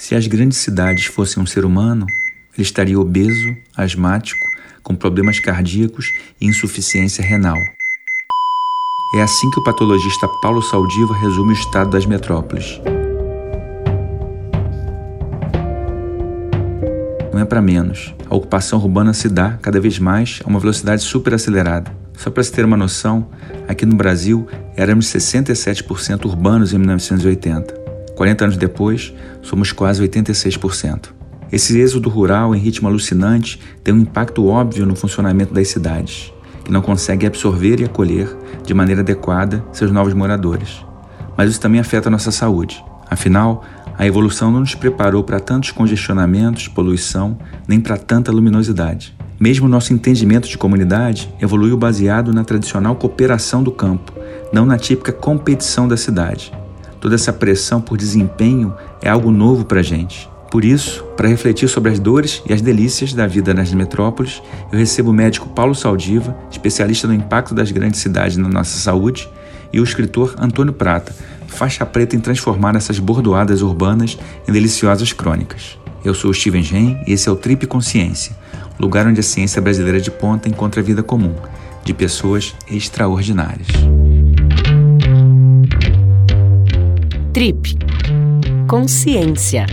Se as grandes cidades fossem um ser humano, ele estaria obeso, asmático, com problemas cardíacos e insuficiência renal. É assim que o patologista Paulo Saldiva resume o estado das metrópoles. Não é para menos. A ocupação urbana se dá cada vez mais a uma velocidade super acelerada. Só para se ter uma noção, aqui no Brasil éramos 67% urbanos em 1980. 40 anos depois, somos quase 86%. Esse êxodo rural em ritmo alucinante tem um impacto óbvio no funcionamento das cidades, que não conseguem absorver e acolher de maneira adequada seus novos moradores. Mas isso também afeta nossa saúde. Afinal, a evolução não nos preparou para tantos congestionamentos, poluição, nem para tanta luminosidade. Mesmo nosso entendimento de comunidade evoluiu baseado na tradicional cooperação do campo, não na típica competição da cidade. Toda essa pressão por desempenho é algo novo para a gente. Por isso, para refletir sobre as dores e as delícias da vida nas metrópoles, eu recebo o médico Paulo Saldiva, especialista no impacto das grandes cidades na nossa saúde, e o escritor Antônio Prata, faixa preta em transformar essas bordoadas urbanas em deliciosas crônicas. Eu sou o Steven Gen e esse é o Trip Consciência, lugar onde a ciência brasileira de ponta encontra a vida comum, de pessoas extraordinárias. Trip Consciência.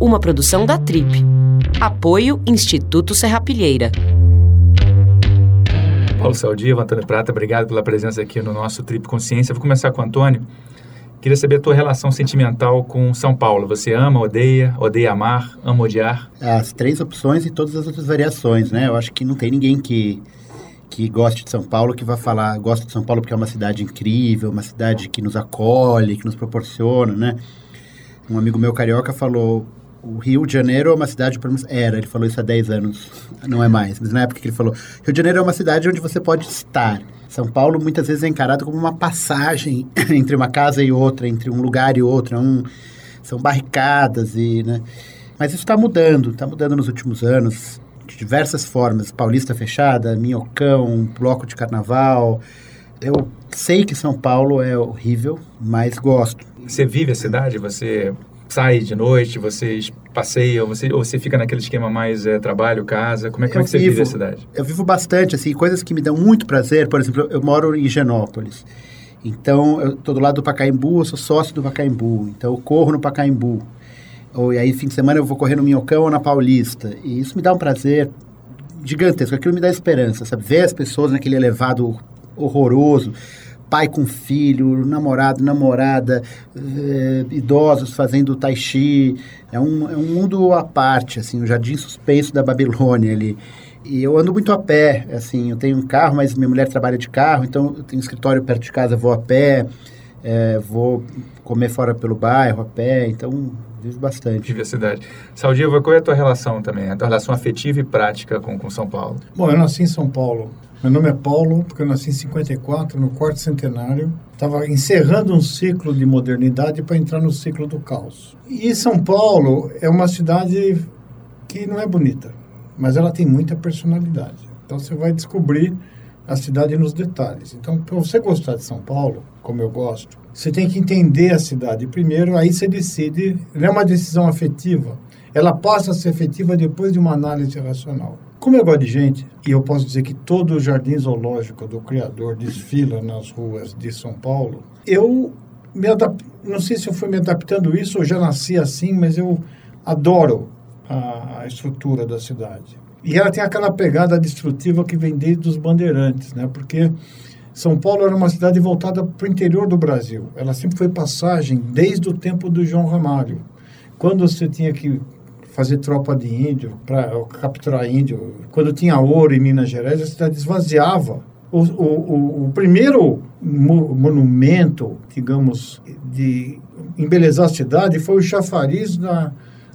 Uma produção da Trip. Apoio Instituto Serrapilheira. Paulo Saldiva, Antônio Prata, obrigado pela presença aqui no nosso Trip Consciência. Vou começar com o Antônio. Queria saber a tua relação sentimental com São Paulo. Você ama, odeia, odeia amar, ama odiar? As três opções e todas as outras variações, né? Eu acho que não tem ninguém que que goste de São Paulo, que vai falar, gosta de São Paulo porque é uma cidade incrível, uma cidade que nos acolhe, que nos proporciona, né? Um amigo meu carioca falou, o Rio de Janeiro é uma cidade, era, ele falou isso há 10 anos, não é mais, mas na época que ele falou, Rio de Janeiro é uma cidade onde você pode estar. São Paulo muitas vezes é encarado como uma passagem entre uma casa e outra, entre um lugar e outro, é um, são barricadas e, né? Mas isso está mudando, está mudando nos últimos anos de diversas formas. Paulista fechada, Minhocão, bloco de carnaval. Eu sei que São Paulo é horrível, mas gosto. Você vive a cidade? Você sai de noite, você passeia, ou você, ou você fica naquele esquema mais é, trabalho, casa? Como é, como é que você vivo, vive a cidade? Eu vivo bastante, assim, coisas que me dão muito prazer. Por exemplo, eu moro em Higienópolis. Então, eu estou do lado do Pacaembu, eu sou sócio do Pacaembu. Então, eu corro no Pacaembu. Ou, e aí, fim de semana, eu vou correr no Minhocão ou na Paulista. E isso me dá um prazer gigantesco. Aquilo me dá esperança, sabe? Ver as pessoas naquele elevado horroroso, pai com filho, namorado, namorada, é, idosos fazendo tai chi. É um, é um mundo à parte, assim, o um jardim suspenso da Babilônia ali. E eu ando muito a pé, assim, eu tenho um carro, mas minha mulher trabalha de carro, então eu tenho um escritório perto de casa, vou a pé, é, vou comer fora pelo bairro a pé, então vivo bastante. Cidade. Saldiva, qual é a tua relação também? A tua relação afetiva e prática com, com São Paulo? Bom, eu nasci em São Paulo. Meu nome é Paulo, porque eu nasci em 54, no quarto centenário. Estava encerrando um ciclo de modernidade para entrar no ciclo do caos. E São Paulo é uma cidade que não é bonita, mas ela tem muita personalidade. Então você vai descobrir a cidade nos detalhes. Então, para você gostar de São Paulo, como eu gosto, você tem que entender a cidade primeiro, aí você decide. Não é uma decisão afetiva. Ela passa a ser efetiva depois de uma análise racional. Como eu gosto de gente, e eu posso dizer que todo o jardim zoológico do Criador desfila nas ruas de São Paulo, eu me adap... não sei se eu fui me adaptando isso ou já nasci assim, mas eu adoro a, a estrutura da cidade. E ela tem aquela pegada destrutiva que vem desde os bandeirantes, né? Porque são Paulo era uma cidade voltada para o interior do Brasil. Ela sempre foi passagem desde o tempo do João Ramalho. Quando você tinha que fazer tropa de índio, para capturar índio, quando tinha ouro em Minas Gerais, a cidade esvaziava. O, o, o, primeiro mo monumento, digamos, de embelezar a cidade foi o chafariz na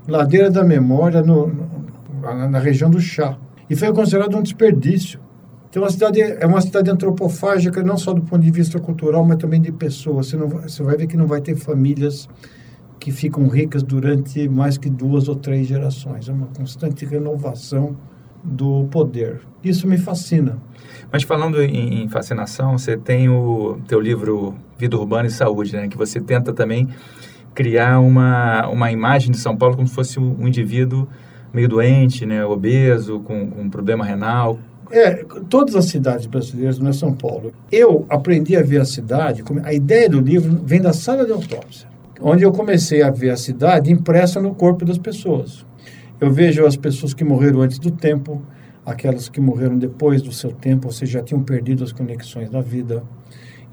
Ladeira da Memória, no, no, na região do Chá. E foi considerado um desperdício. Então, a cidade é uma cidade antropofágica, não só do ponto de vista cultural, mas também de pessoas. Você, não, você vai ver que não vai ter famílias que ficam ricas durante mais que duas ou três gerações. É uma constante renovação do poder. Isso me fascina. Mas falando em, fascinação, você tem o teu livro Vida Urbana e Saúde, né, que você tenta também criar uma, uma imagem de São Paulo como se fosse um indivíduo meio doente, né, obeso, com, com um problema renal. É, todas as cidades brasileiras, não é São Paulo. Eu aprendi a ver a cidade, a ideia do livro vem da sala de autópsia, onde eu comecei a ver a cidade impressa no corpo das pessoas. Eu vejo as pessoas que morreram antes do tempo, aquelas que morreram depois do seu tempo, ou seja, já tinham perdido as conexões da vida.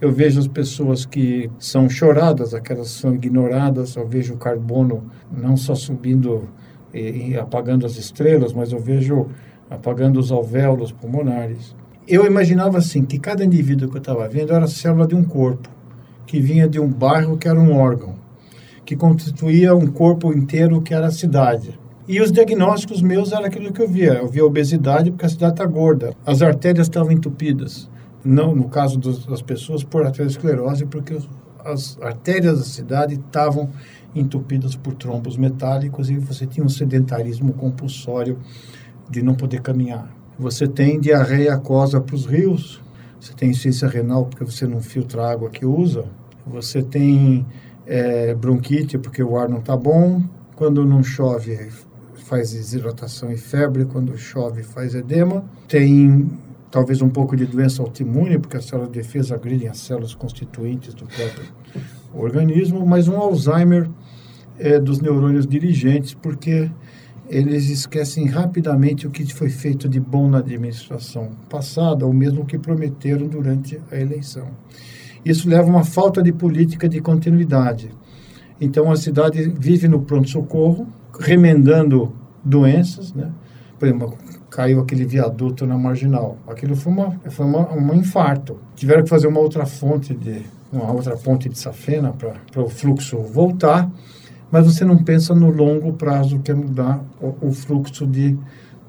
Eu vejo as pessoas que são choradas, aquelas que são ignoradas. Eu vejo o carbono não só subindo e, e apagando as estrelas, mas eu vejo apagando os alvéolos pulmonares. Eu imaginava assim que cada indivíduo que eu estava vendo era a célula de um corpo que vinha de um bairro que era um órgão, que constituía um corpo inteiro que era a cidade. E os diagnósticos meus eram aquilo que eu via. Eu via obesidade porque a cidade está gorda. As artérias estavam entupidas. Não, no caso dos, das pessoas, por arteriosclerose, porque as artérias da cidade estavam entupidas por trombos metálicos e você tinha um sedentarismo compulsório de não poder caminhar. Você tem diarreia aquosa para os rios, você tem insuficiência renal porque você não filtra a água que usa, você tem é, bronquite porque o ar não está bom, quando não chove faz desidratação e febre, quando chove faz edema. Tem talvez um pouco de doença autoimune, porque as células de defesa agridem as células constituintes do próprio organismo, mas um Alzheimer é, dos neurônios dirigentes, porque eles esquecem rapidamente o que foi feito de bom na administração passada, ou mesmo o que prometeram durante a eleição. Isso leva a uma falta de política de continuidade. Então a cidade vive no pronto-socorro, remendando doenças, né? Por exemplo, caiu aquele viaduto na marginal. Aquilo foi, uma, foi uma, um infarto. Tiveram que fazer uma outra fonte de uma outra ponte de safena para o fluxo voltar, mas você não pensa no longo prazo que é mudar o, o fluxo de,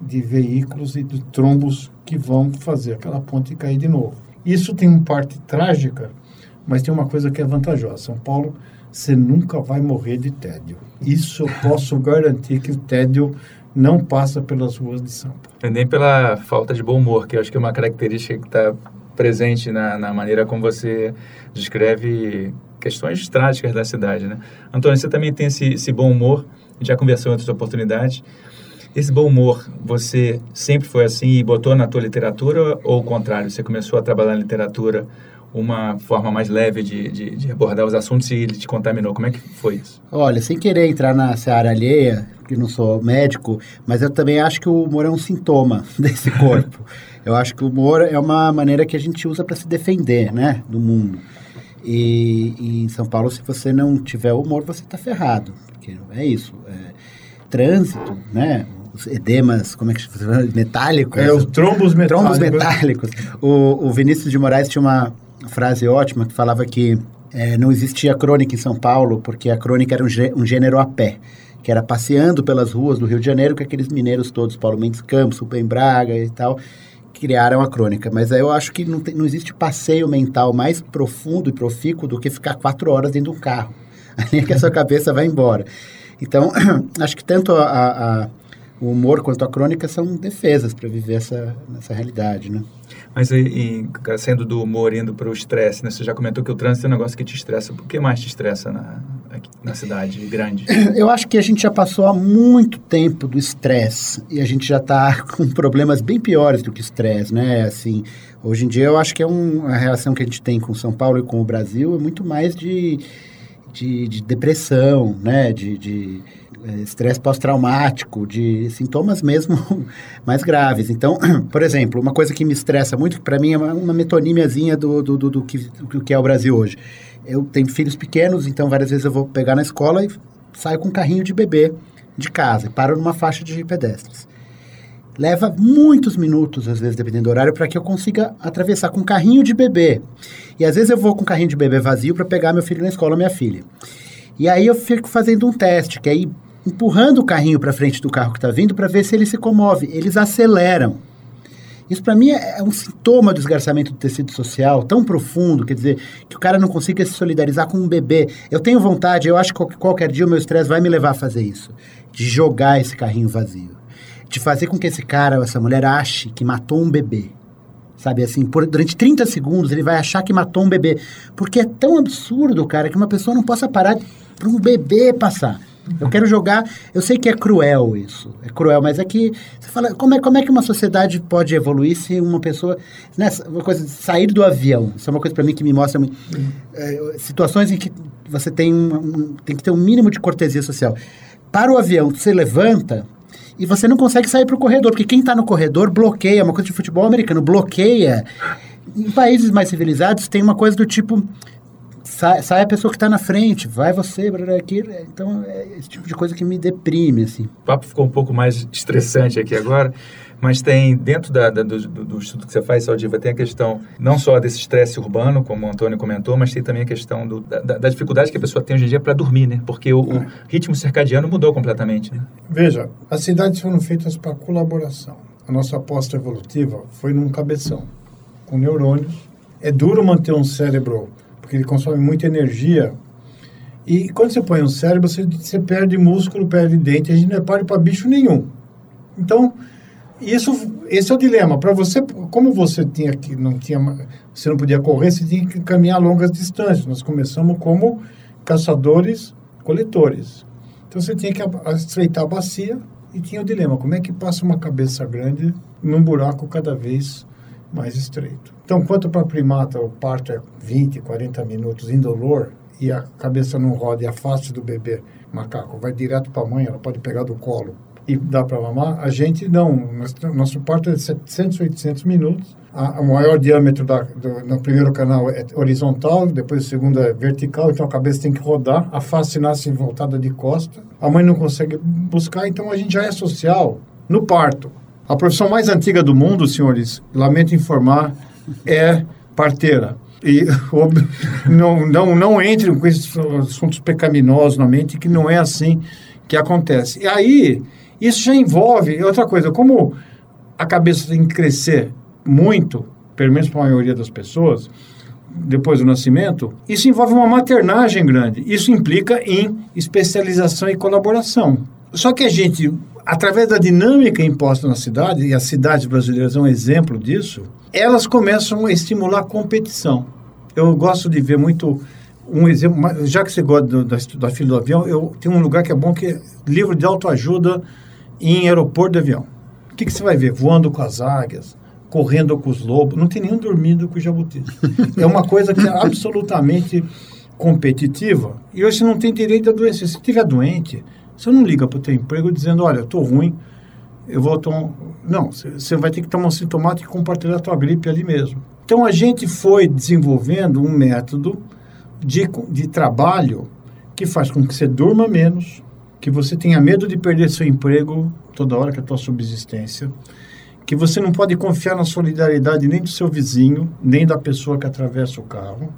de veículos e de trombos que vão fazer aquela ponte cair de novo. Isso tem uma parte trágica, mas tem uma coisa que é vantajosa. São Paulo você nunca vai morrer de tédio. Isso eu posso garantir que o tédio não passa pelas ruas de Sampa. Nem pela falta de bom humor, que eu acho que é uma característica que está presente na, na maneira como você descreve questões trágicas da cidade, né? Antônio, você também tem esse, esse bom humor, já conversou em outras oportunidades. Esse bom humor, você sempre foi assim e botou na tua literatura ou o contrário? Você começou a trabalhar na literatura uma forma mais leve de, de, de, abordar os assuntos e ele te contaminou. Como é que foi isso? Olha, sem querer entrar na seara alheia, porque não sou médico, mas eu também acho que o humor é um sintoma desse corpo. eu acho que o humor é uma maneira que a gente usa para se defender, né, do mundo. E, e, em São Paulo, se você não tiver humor, você está ferrado. Porque é isso. É, trânsito, né? os edemas, como é que chama? Metálicos. É, os trombos metálicos. Trombos metálicos. O, o Vinícius de Moraes tinha uma, frase ótima que falava que é, não existia crônica em São Paulo, porque a crônica era um, um, gênero a pé, que era passeando pelas ruas do Rio de Janeiro com aqueles mineiros todos, Paulo Mendes Campos, Rubem Braga e tal, criaram a crônica. Mas eu acho que não, tem, não existe passeio mental mais profundo e profícuo do que ficar quatro horas dentro de um carro. Ali é que a sua cabeça vai embora. Então, acho que tanto a, a, o humor quanto a crônica são defesas para viver essa, essa realidade, né? Mas e, saindo do humor indo para o estresse, né? Você já comentou que o trânsito é um negócio que te estressa. O que mais te estressa na, na cidade grande? Eu acho que a gente já passou há muito tempo do estresse e a gente já está com problemas bem piores do que estresse, né? Assim, hoje em dia eu acho que é um, a relação que a gente tem com São Paulo e com o Brasil é muito mais de, de, de depressão, né? de, de é, estresse pós-traumático, de sintomas mesmo mais graves. Então, por exemplo, uma coisa que me estressa muito, que para mim é uma, uma metonímiazinha do, do, do, do, que, do que é o Brasil hoje. Eu tenho filhos pequenos, então várias vezes eu vou pegar na escola e saio com um carrinho de bebê de casa e paro numa faixa de pedestres. Leva muitos minutos, às vezes, dependendo do horário, para que eu consiga atravessar com um carrinho de bebê. E às vezes eu vou com um carrinho de bebê vazio para pegar meu filho na escola, minha filha. E aí eu fico fazendo um teste, que aí empurrando o carrinho para frente do carro que está vindo para ver se ele se comove. Eles aceleram. Isso para mim é, é um sintoma do esgarçamento do tecido social tão profundo, quer dizer, que o cara não consiga se solidarizar com um bebê. Eu tenho vontade, eu acho que qualquer dia o meu estresse vai me levar a fazer isso, de jogar esse carrinho vazio, de fazer com que esse cara, essa mulher ache que matou um bebê. Sabe assim, por, durante 30 segundos ele vai achar que matou um bebê. Porque é tão absurdo, cara, que uma pessoa não possa parar para um bebê passar. Eu quero jogar. Eu sei que é cruel isso. É cruel, mas é que. Você fala, como é, como é que uma sociedade pode evoluir se uma pessoa. Né, uma coisa sair do avião. Isso é uma coisa para mim que me mostra muito. É, situações em que você tem, um, tem que ter um mínimo de cortesia social. Para o avião, você levanta e você não consegue sair para o corredor, porque quem está no corredor bloqueia. É uma coisa de futebol americano, bloqueia. Em países mais civilizados tem uma coisa do tipo sai, sai a pessoa que está na frente, vai você, aqui. Então, é esse tipo de coisa que me deprime, assim. O papo ficou um pouco mais estressante aqui agora, mas tem, dentro da, da, do, do, estudo que você faz, Saldiva, tem a questão não só desse estresse urbano, como o Antônio comentou, mas tem também a questão do, da, da, dificuldade que a pessoa tem hoje em dia para dormir, né? Porque o, o, ritmo circadiano mudou completamente, né? Veja, as cidades foram feitas para colaboração. A nossa aposta evolutiva foi num cabeção, com neurônios. É duro manter um cérebro porque ele consome muita energia. E quando você põe um cérebro, você, você perde músculo, perde dente, a gente não é páreo para bicho nenhum. Então, isso, esse é o dilema. Para você, como você tinha que não tinha, você não podia correr, você tinha que caminhar longas distâncias. Nós começamos como caçadores, coletores. Então você tinha que estreitar a bacia e tinha o dilema: como é que passa uma cabeça grande num buraco cada vez mais estreito. Então, quanto para primata o parto é 20, 40 minutos indolor e a cabeça não roda e a face do bebê macaco vai direto para a mãe, ela pode pegar do colo e dá para mamar, a gente não. Nosso parto é de 700, 800 minutos. A, o maior diâmetro da, do, no primeiro canal é horizontal, depois o segundo é vertical, então a cabeça tem que rodar, a face nasce voltada de costa, a mãe não consegue buscar, então a gente já é social no parto. A profissão mais antiga do mundo, senhores, lamento informar, é parteira. E não, não, não entrem com esses assuntos pecaminosos na mente, que não é assim que acontece. E aí, isso já envolve outra coisa, como a cabeça tem que crescer muito, pelo menos para a maioria das pessoas, depois do nascimento, isso envolve uma maternagem grande. Isso implica em especialização e colaboração. Só que a gente através da dinâmica imposta na cidade, e as cidades brasileiras são um exemplo disso, elas começam a estimular a competição. Eu gosto de ver muito um exemplo, já que você gosta da, da fila do avião, eu tenho um lugar que é bom que é livro de autoajuda em aeroporto de avião. O que, que você vai ver? Voando com as águias, correndo com os lobos, não tem nenhum dormindo com os jabutis. É uma coisa que é absolutamente competitiva e hoje você não tem direito à doença. Se estiver doente, você não liga para o teu emprego dizendo, olha, estou ruim, eu vou tomar... Não, você vai ter que tomar um sintomático e compartilhar a tua gripe ali mesmo. Então, a gente foi desenvolvendo um método de, de trabalho que faz com que você durma menos, que você tenha medo de perder seu emprego toda hora que é a tua subsistência, que você não pode confiar na solidariedade nem do seu vizinho, nem da pessoa que atravessa o carro,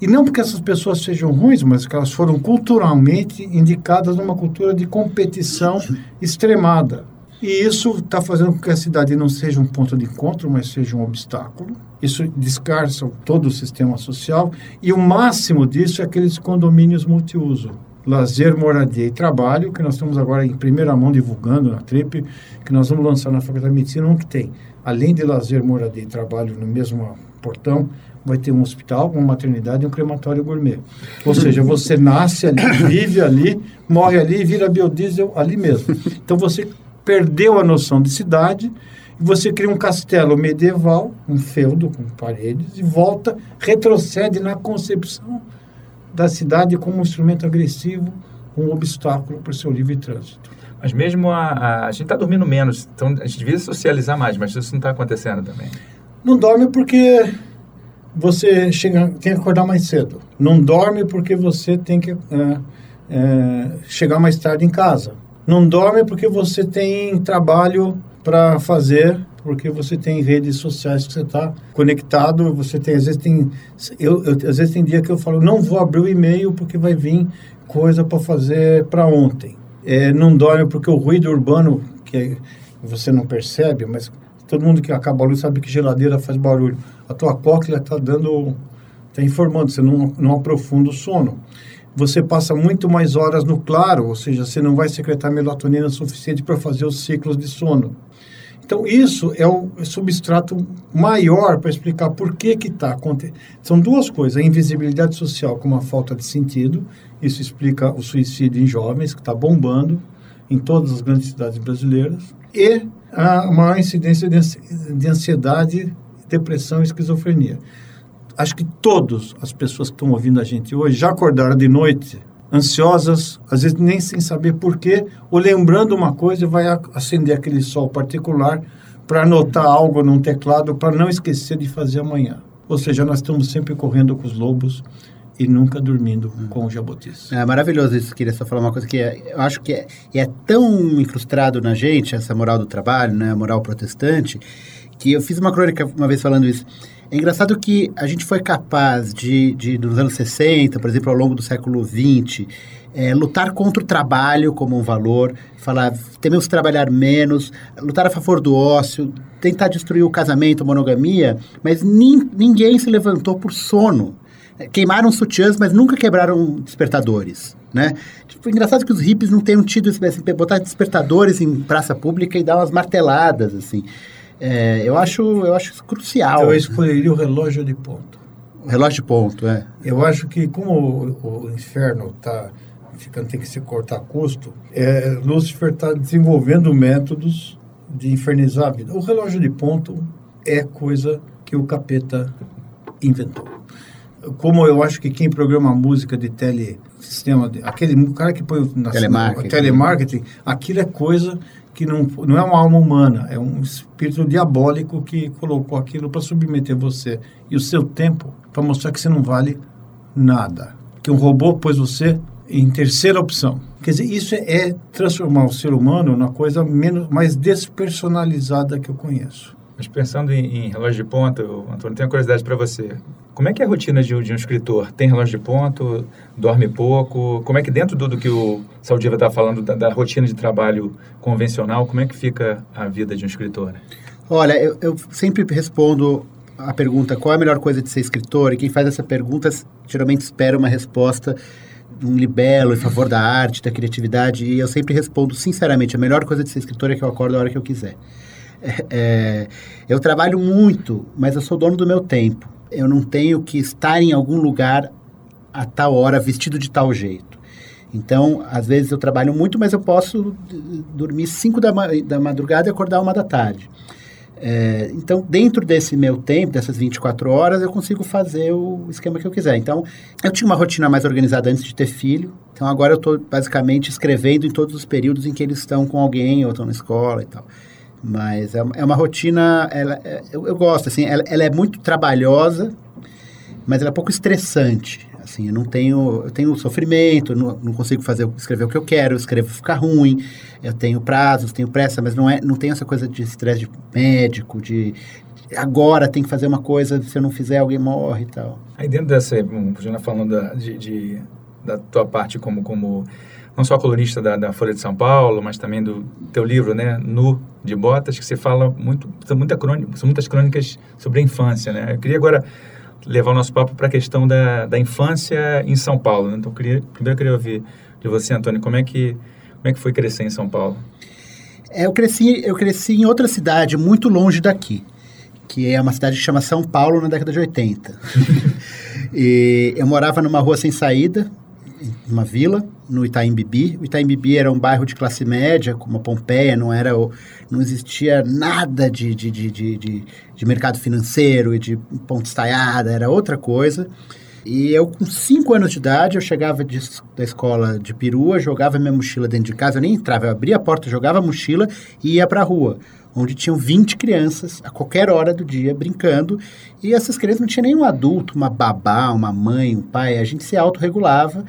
e não porque essas pessoas sejam ruins, mas que elas foram culturalmente indicadas numa cultura de competição extremada. E isso está fazendo com que a cidade não seja um ponto de encontro, mas seja um obstáculo. Isso descarça todo o sistema social. E o máximo disso é aqueles condomínios multiuso. Lazer, moradia e trabalho, que nós estamos agora em primeira mão divulgando na TRIP, que nós vamos lançar na Faculdade de Medicina, um que tem, além de lazer, moradia e trabalho no mesmo portão, vai ter um hospital, uma maternidade e um crematório gourmet. Ou seja, você nasce ali, vive ali, morre ali e vira biodiesel ali mesmo. Então você perdeu a noção de cidade e você cria um castelo medieval, um feudo com paredes e volta, retrocede na concepção da cidade como um instrumento agressivo, um obstáculo para o seu livre trânsito. Mas mesmo a, a, a gente está dormindo menos, então a gente devia socializar mais, mas isso não está acontecendo também. Não dorme porque você chega, tem que acordar mais cedo. Não dorme porque você tem que é, é, chegar mais tarde em casa. Não dorme porque você tem trabalho para fazer, porque você tem redes sociais que você está conectado. Você tem, às vezes tem, eu, eu, às vezes tem dia que eu falo, não vou abrir o e-mail porque vai vir coisa para fazer para ontem. É, não dorme porque o ruído urbano que você não percebe, mas todo mundo que acaba a luz sabe que geladeira faz barulho a tua cóclea está dando, está informando, você não, não aprofunda o sono. Você passa muito mais horas no claro, ou seja, você não vai secretar melatonina suficiente para fazer os ciclos de sono. Então, isso é o substrato maior para explicar por que está acontecendo. São duas coisas, a invisibilidade social com uma falta de sentido, isso explica o suicídio em jovens, que está bombando em todas as grandes cidades brasileiras, e a maior incidência de ansiedade, depressão e esquizofrenia. Acho que todas as pessoas que estão ouvindo a gente hoje já acordaram de noite ansiosas, às vezes nem sem saber porquê, ou lembrando uma coisa, vai acender aquele sol particular para anotar algo num teclado para não esquecer de fazer amanhã. Ou seja, nós estamos sempre correndo com os lobos e nunca dormindo hum. com os jabutis. É maravilhoso isso. Queria só falar uma coisa que é, eu acho que é, é tão incrustado na gente, essa moral do trabalho, né, a moral protestante, que eu fiz uma crônica uma vez falando isso. É engraçado que a gente foi capaz de, de nos anos 60, por exemplo, ao longo do século XX, é, lutar contra o trabalho como um valor, falar temos que trabalhar menos, lutar a favor do ócio, tentar destruir o casamento, a monogamia, mas nin, ninguém se levantou por sono. É, queimaram sutiãs, mas nunca quebraram despertadores. Né? Tipo, engraçado que os hippies não tenham tido esse, assim, botar despertadores em praça pública e dar umas marteladas, assim. É, eu, acho, eu acho crucial. Eu escolheria o relógio de ponto. O relógio de ponto, é. Eu acho que como o, o inferno está ficando tem que se cortar custo, é, Lúcifer está desenvolvendo métodos de infernizar a vida. O relógio de ponto é coisa que o capeta inventou. Como eu acho que quem programa música de tele sistema, aquele cara que põe na telemarketing, telemarketing aquilo é coisa que não, não é uma alma humana, é um espírito diabólico que colocou aquilo para submeter você e o seu tempo para mostrar que você não vale nada. Que um robô pôs você em terceira opção. Quer dizer, isso é, transformar o ser humano na coisa menos, mais despersonalizada que eu conheço. Mas pensando em, em relógio de ponta, Antônio, tenho uma curiosidade para você. Como é que é a rotina de, de, um escritor? Tem relógio de ponto? Dorme pouco? Como é que dentro do, do que o Saldiva está falando da, da, rotina de trabalho convencional, como é que fica a vida de um escritor? Olha, eu, eu sempre respondo a pergunta qual é a melhor coisa de ser escritor e quem faz essa pergunta geralmente espera uma resposta um libelo em favor da arte, da criatividade e eu sempre respondo sinceramente a melhor coisa de ser escritor é que eu acordo a hora que eu quiser. É, eu trabalho muito, mas eu sou dono do meu tempo. Eu não tenho que estar em algum lugar a tal hora vestido de tal jeito. Então, às vezes eu trabalho muito, mas eu posso dormir 5 da, ma da madrugada e acordar uma da tarde. É, então, dentro desse meu tempo, dessas 24 horas, eu consigo fazer o esquema que eu quiser. Então, eu tinha uma rotina mais organizada antes de ter filho. Então, agora eu estou basicamente escrevendo em todos os períodos em que eles estão com alguém ou estão na escola e tal. Mas é, é uma rotina, ela, é, eu, eu, gosto, assim, ela, ela, é muito trabalhosa, mas ela é pouco estressante. Assim, eu não tenho, eu tenho sofrimento, não, não consigo fazer, escrever o que eu quero, eu escrevo ficar ruim, eu tenho prazos, tenho pressa, mas não, é, não tenho essa coisa de estresse de médico, de agora tem que fazer uma coisa, se eu não fizer alguém morre e tal. Aí dentro dessa, já falando da, de, de, da tua parte como, como não só colunista da, da, Folha de São Paulo, mas também do teu livro, né, Nu de Botas, que você fala muito, são, muita crônica, são muitas crônicas sobre a infância, né? Eu queria agora levar o nosso papo para a questão da, da infância em São Paulo. Né? Então, eu queria, primeiro eu queria ouvir de você, Antônio, como é que como é que foi crescer em São Paulo? É, eu cresci eu cresci em outra cidade muito longe daqui, que é uma cidade que chama São Paulo na década de 80. e eu morava numa rua sem saída, numa vila, no Itaim Bibi. O Itaim Bibi era um bairro de classe média, como a Pompeia, não era não existia nada de, de, de, de, de mercado financeiro e de ponta estaiada, era outra coisa. E eu, com 5 anos de idade, eu chegava de, da escola de perua, jogava minha mochila dentro de casa, eu nem entrava, eu abria a porta, jogava a mochila e ia para a rua, onde tinham 20 crianças a qualquer hora do dia brincando. E essas crianças não tinha nenhum adulto, uma babá, uma mãe, um pai, a gente se autorregulava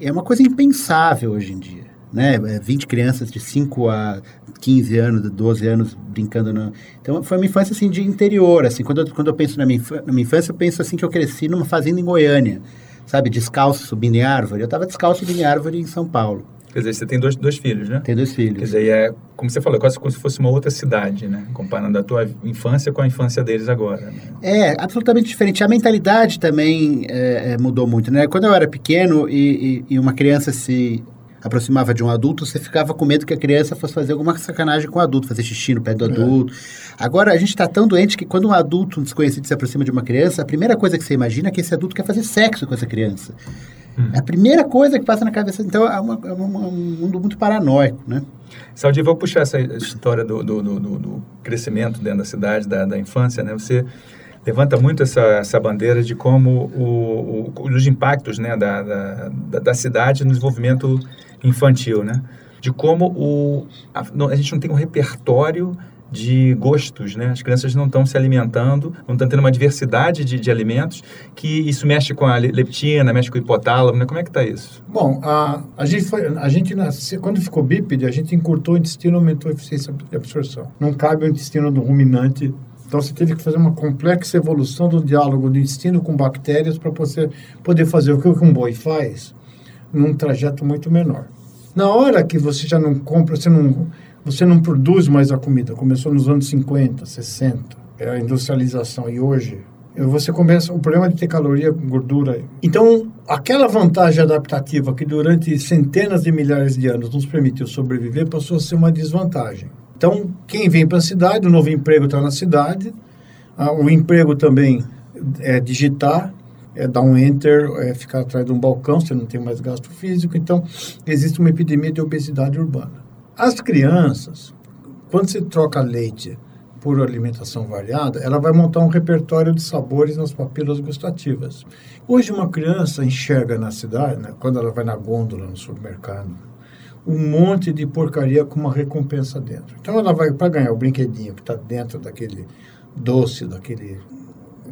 é uma coisa impensável hoje em dia. Né? 20 é, crianças de 5 a 15 anos, 12 anos brincando. No... Então, foi uma infância assim, de interior. Assim, quando, eu, quando eu penso na minha, na minha infância, eu penso assim que eu cresci numa fazenda em Goiânia, sabe? Descalço, subindo em árvore. Eu estava descalço subindo em árvore em São Paulo. Quer dizer, você tem dois, dois filhos, né? Tem dois filhos. Quer dizer, é, como você falou, é quase como se fosse uma outra cidade, né? Comparando a tua infância com a infância deles agora. Né? É, absolutamente diferente. A mentalidade também é, é, mudou muito, né? Quando eu era pequeno e, e, e uma criança se aproximava de um adulto, você ficava com medo que a criança fosse fazer alguma sacanagem com o adulto, fazer xixi no pé do é. adulto. Agora, a gente está tão doente que quando um adulto desconhecido se aproxima de uma criança, a primeira coisa que você imagina é que esse adulto quer fazer sexo com essa criança. Hum. É a primeira coisa que passa na cabeça. Então, é, uma, é uma, um mundo muito paranoico, né? Saudi, vou puxar essa história do, do, do, do crescimento dentro da cidade, da, da infância, né? Você levanta muito essa, essa bandeira de como o, o, os impactos né, da, da, da, cidade no desenvolvimento infantil, né? De como o, a, a gente não tem um repertório de gostos, né? As crianças não estão se alimentando, não estão tendo uma diversidade de, de, alimentos, que isso mexe com a leptina, mexe com o hipotálamo, né? Como é que está isso? Bom, a, a gente, foi, a gente nasce, quando ficou bípede, a gente encurtou o intestino, aumentou a eficiência de absorção. Não cabe o intestino do ruminante então você teve que fazer uma complexa evolução do diálogo do intestino com bactérias para você poder fazer o que um boi faz num trajeto muito menor. Na hora que você já não compra, você não, você não produz mais a comida, começou nos anos 50, 60, é a industrialização e hoje você começa o problema de ter caloria, gordura. Então, aquela vantagem adaptativa que durante centenas de milhares de anos nos permitiu sobreviver passou a ser uma desvantagem. Então, quem vem para a cidade, o novo emprego está na cidade, ah, o emprego também é digitar, é dar um enter, é ficar atrás de um balcão, você não tem mais gasto físico, então existe uma epidemia de obesidade urbana. As crianças, quando se troca leite por alimentação variada, ela vai montar um repertório de sabores nas papilas gustativas. Hoje uma criança enxerga na cidade, né, quando ela vai na gôndola no supermercado, um monte de porcaria com uma recompensa dentro. Então ela vai para ganhar o brinquedinho que está dentro daquele doce, daquele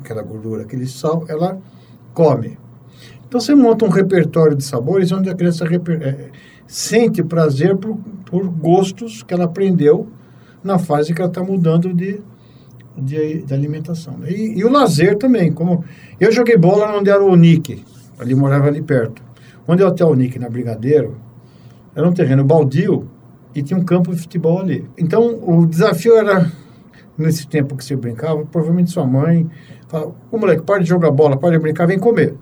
aquela gordura, aquele sal, ela come. Então você monta um repertório de sabores onde a criança é, sente prazer por, por, gostos que ela aprendeu na fase que ela está mudando de, de, de alimentação. E, e, o lazer também, como eu joguei bola onde era o Nick, ali morava ali perto. Onde é o Hotel Nick, na Brigadeiro, era um terreno baldio e tinha um campo de futebol ali. Então, o desafio era, nesse tempo que você brincava, provavelmente sua mãe falava, o moleque, para de jogar bola, para de brincar, vem comer.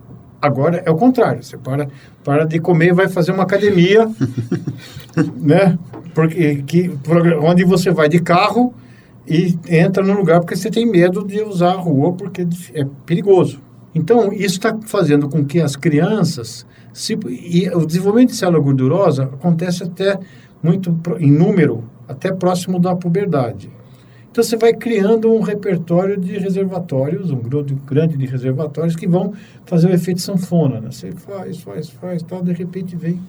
Agora é o contrário, você para, para de comer e vai fazer uma academia, né? Porque, que, onde você vai de carro e entra no lugar porque você tem medo de usar a rua porque é perigoso. Então, isso está fazendo com que as crianças se, e o desenvolvimento de célula gordurosa acontece até muito em número, até próximo da puberdade. Então você vai criando um repertório de reservatórios, um grupo grande de reservatórios que vão fazer o efeito sanfona. Né? Você faz, faz, faz, tal, de repente vem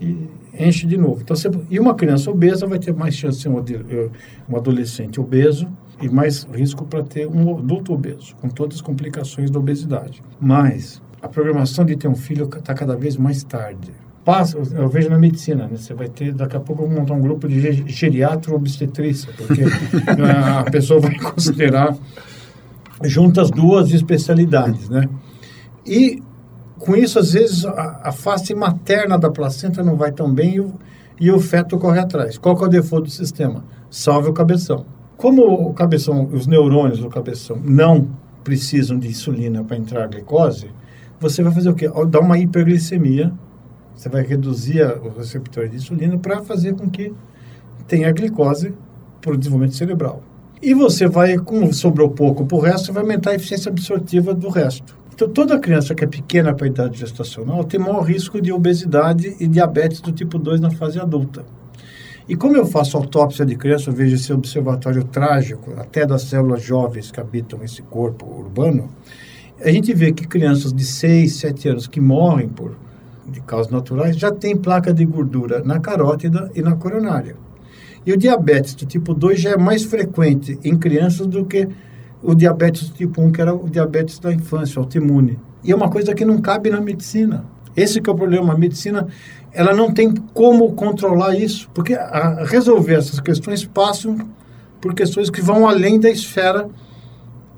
e enche de novo. Então, você, e uma criança obesa vai ter mais chance de ser um, eh, um adolescente obeso e mais risco para ter um adulto obeso, com todas as complicações da obesidade. Mas a programação de ter um filho está cada vez mais tarde. Passa, eu vejo na medicina, né? você vai ter, daqui a pouco eu vou montar um grupo de geriatro obstetrícia, porque a pessoa vai considerar juntas duas especialidades, né? E com isso, às vezes, a, a, face materna da placenta não vai tão bem e o, e o feto corre atrás. Qual é o default do sistema? Salve o cabeção. Como o cabeção, os neurônios do cabeção não precisam de insulina para entrar a glicose, você vai fazer o quê? Dar uma hiperglicemia, você vai reduzir o receptor de insulina para fazer com que tenha glicose para o desenvolvimento cerebral. E você vai, como sobrou pouco para o resto, vai aumentar a eficiência absortiva do resto. Então, toda criança que é pequena para a idade gestacional tem maior risco de obesidade e diabetes do tipo 2 na fase adulta. E como eu faço autópsia de criança, eu vejo esse observatório trágico, até das células jovens que habitam esse corpo urbano, a gente vê que crianças de 6, 7 anos que morrem por de causas naturais já têm placa de gordura na carótida e na coronária. E o diabetes do tipo 2 já é mais frequente em crianças do que o diabetes do tipo 1, que era o diabetes da infância, autoimune. E é uma coisa que não cabe na medicina. Esse que é o problema. A medicina ela não tem como controlar isso, porque resolver essas questões passam por questões que vão além da esfera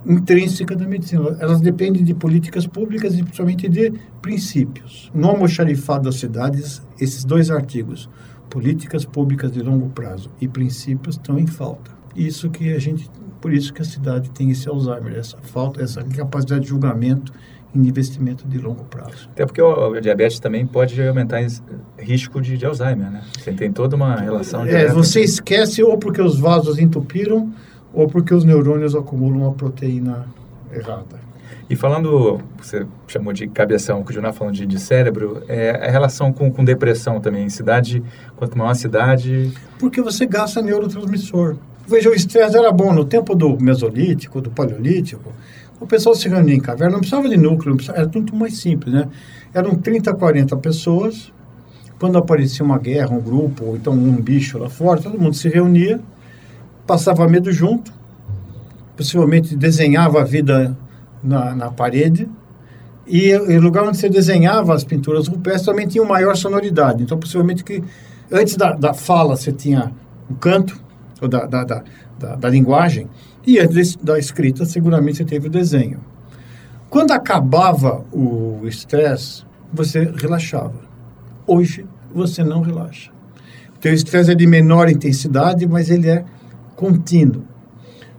intrínseca da medicina. Elas dependem de políticas públicas e principalmente de princípios. No almoxarifado das cidades, esses dois artigos, políticas públicas de longo prazo e princípios, estão em falta. Isso que a gente, por isso que a cidade tem esse Alzheimer, essa falta, essa capacidade de julgamento em investimento de longo prazo. Até porque o, diabetes também pode aumentar o risco de, de, Alzheimer, né? Você tem toda uma relação. É, você esquece ou porque os vasos entupiram ou porque os neurônios acumulam a proteína errada. E falando, você chamou de cabeção, o Jornal falando de, de cérebro, é a relação com, com depressão também. Cidade, quanto maior a cidade... Porque você gasta neurotransmissor. Veja, o estresse era bom no tempo do Mesolítico, do Paleolítico. O pessoal se reunia em caverna, não precisava de núcleo, precisava, era tudo mais simples, né? Eram 30, 40 pessoas. Quando aparecia uma guerra, um grupo, ou então um bicho lá fora, todo mundo se reunia, passava medo junto, possivelmente desenhava a vida na, na parede. E o lugar onde você desenhava as pinturas rupestres também tinha maior sonoridade. Então, possivelmente que antes da, da fala você tinha o canto, ou da, da, da, da, da linguagem, e antes da escrita seguramente você teve o desenho. Quando acabava o estresse, você relaxava. Hoje, você não relaxa. O teu estresse é de menor intensidade, mas ele é contínuo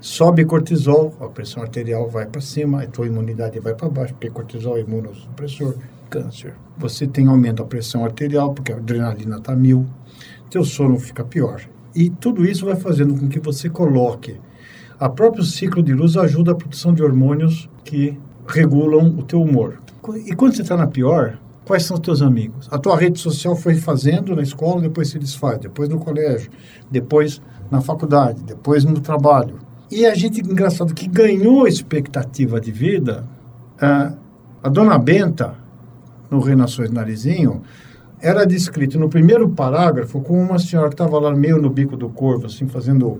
sobe cortisol, a pressão arterial vai para cima, a tua imunidade vai para baixo, porque cortisol é imunossupressor, câncer. Você tem aumento da pressão arterial, porque a adrenalina está mil, teu sono fica pior. E tudo isso vai fazendo com que você coloque. A próprio ciclo de luz ajuda a produção de hormônios que regulam o teu humor. E quando você está na pior, quais são os teus amigos? A tua rede social foi fazendo na escola, depois se desfaz, depois no colégio, depois na faculdade, depois no trabalho. E a gente, engraçado, que ganhou expectativa de vida, a, a dona Benta, no Renações Narizinho, era descrita no primeiro parágrafo como uma senhora que estava lá meio no bico do corvo, assim, fazendo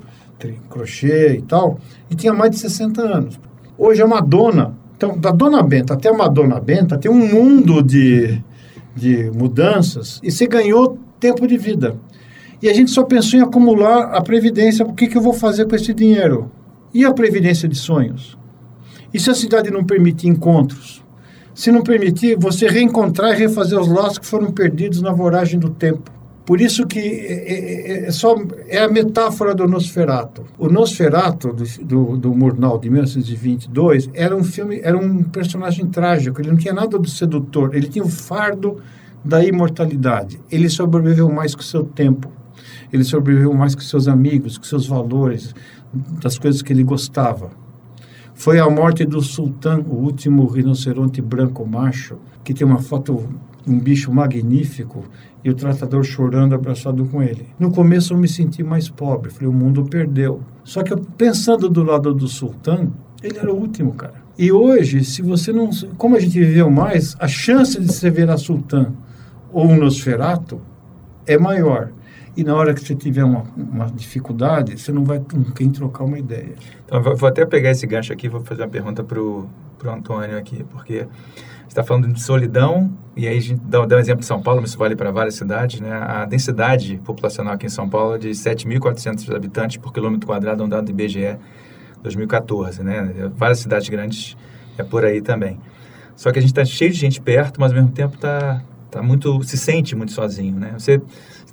crochê e tal, e tinha mais de 60 anos. Hoje é uma dona. Então, da dona Benta até uma dona Benta, tem um mundo de, de mudanças e você ganhou tempo de vida. E a gente só pensou em acumular a previdência. O que, que eu vou fazer com esse dinheiro? E a previdência de sonhos? E se a cidade não permitir encontros? Se não permitir, você reencontrar e refazer os laços que foram perdidos na voragem do tempo. Por isso que é, é, é, é só, é a metáfora do Nosferato. O Nosferato, do, do, do, Murnau, de 1922, era um filme, era um personagem trágico. Ele não tinha nada do sedutor. Ele tinha o fardo da imortalidade. Ele sobreviveu mais que o seu tempo ele sobreviveu mais que seus amigos, que seus valores, das coisas que ele gostava. Foi a morte do sultão, o último rinoceronte branco macho, que tem uma foto, um bicho magnífico, e o tratador chorando abraçado com ele. No começo eu me senti mais pobre, falei, o mundo perdeu. Só que pensando do lado do sultão, ele era o último, cara. E hoje, se você não. Como a gente viveu mais, a chance de você ver a sultã ou um Nosferato é maior. E na hora que você tiver uma, uma dificuldade, você não vai com quem trocar uma ideia. Então, vou até pegar esse gancho aqui, vou fazer uma pergunta para o Antônio aqui, porque está falando de solidão, e aí a gente dá, dá um exemplo de São Paulo, mas isso vale para várias cidades, né? A densidade populacional aqui em São Paulo é de 7.400 habitantes por quilômetro quadrado, um dado do IBGE 2014, né? Várias cidades grandes é por aí também. Só que a gente está cheio de gente perto, mas ao mesmo tempo está tá muito se sente muito sozinho, né? Você